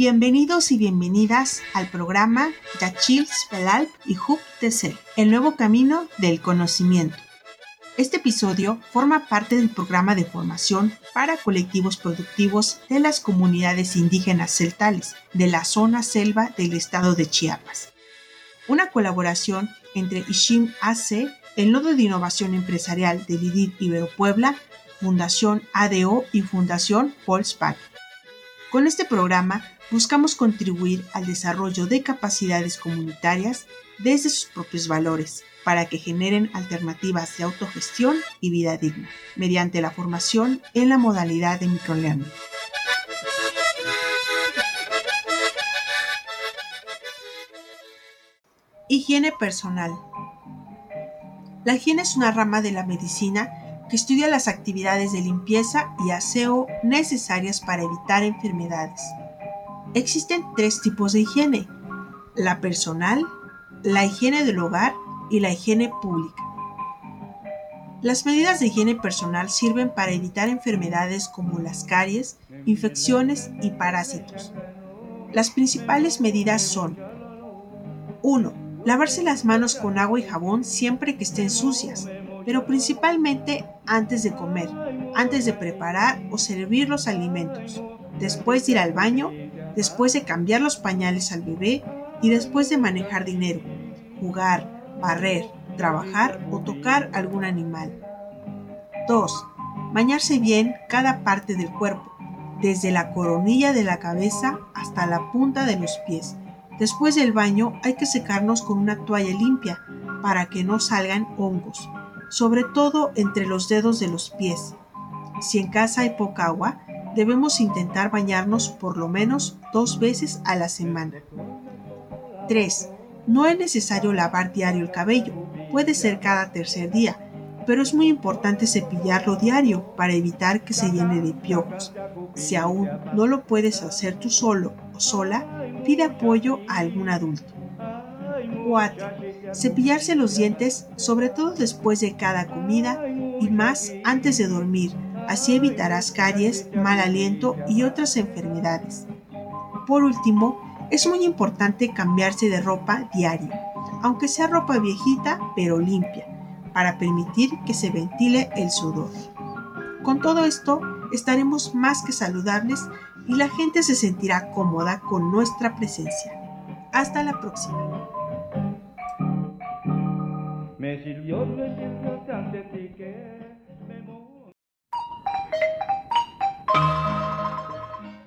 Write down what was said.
Bienvenidos y bienvenidas al programa Yachils Pelalp y Hub TC, el nuevo camino del conocimiento. Este episodio forma parte del programa de formación para colectivos productivos de las comunidades indígenas celtales de la zona selva del estado de Chiapas. Una colaboración entre Ishim AC, el Nodo de Innovación Empresarial del IDID Ibero Puebla, Fundación ADO y Fundación Volkswagen. Con este programa buscamos contribuir al desarrollo de capacidades comunitarias desde sus propios valores para que generen alternativas de autogestión y vida digna, mediante la formación en la modalidad de microlearning. Higiene personal. La higiene es una rama de la medicina que estudia las actividades de limpieza y aseo necesarias para evitar enfermedades. Existen tres tipos de higiene, la personal, la higiene del hogar y la higiene pública. Las medidas de higiene personal sirven para evitar enfermedades como las caries, infecciones y parásitos. Las principales medidas son 1. Lavarse las manos con agua y jabón siempre que estén sucias, pero principalmente antes de comer, antes de preparar o servir los alimentos, después de ir al baño, después de cambiar los pañales al bebé y después de manejar dinero, jugar, barrer, trabajar o tocar algún animal. 2. Bañarse bien cada parte del cuerpo, desde la coronilla de la cabeza hasta la punta de los pies. Después del baño hay que secarnos con una toalla limpia para que no salgan hongos, sobre todo entre los dedos de los pies. Si en casa hay poca agua, debemos intentar bañarnos por lo menos dos veces a la semana. 3. No es necesario lavar diario el cabello, puede ser cada tercer día, pero es muy importante cepillarlo diario para evitar que se llene de piojos. Si aún no lo puedes hacer tú solo o sola, pide apoyo a algún adulto. 4. Cepillarse los dientes, sobre todo después de cada comida y más antes de dormir, así evitarás caries, mal aliento y otras enfermedades. Por último, es muy importante cambiarse de ropa diario, aunque sea ropa viejita pero limpia, para permitir que se ventile el sudor. Con todo esto, estaremos más que saludables y la gente se sentirá cómoda con nuestra presencia. Hasta la próxima.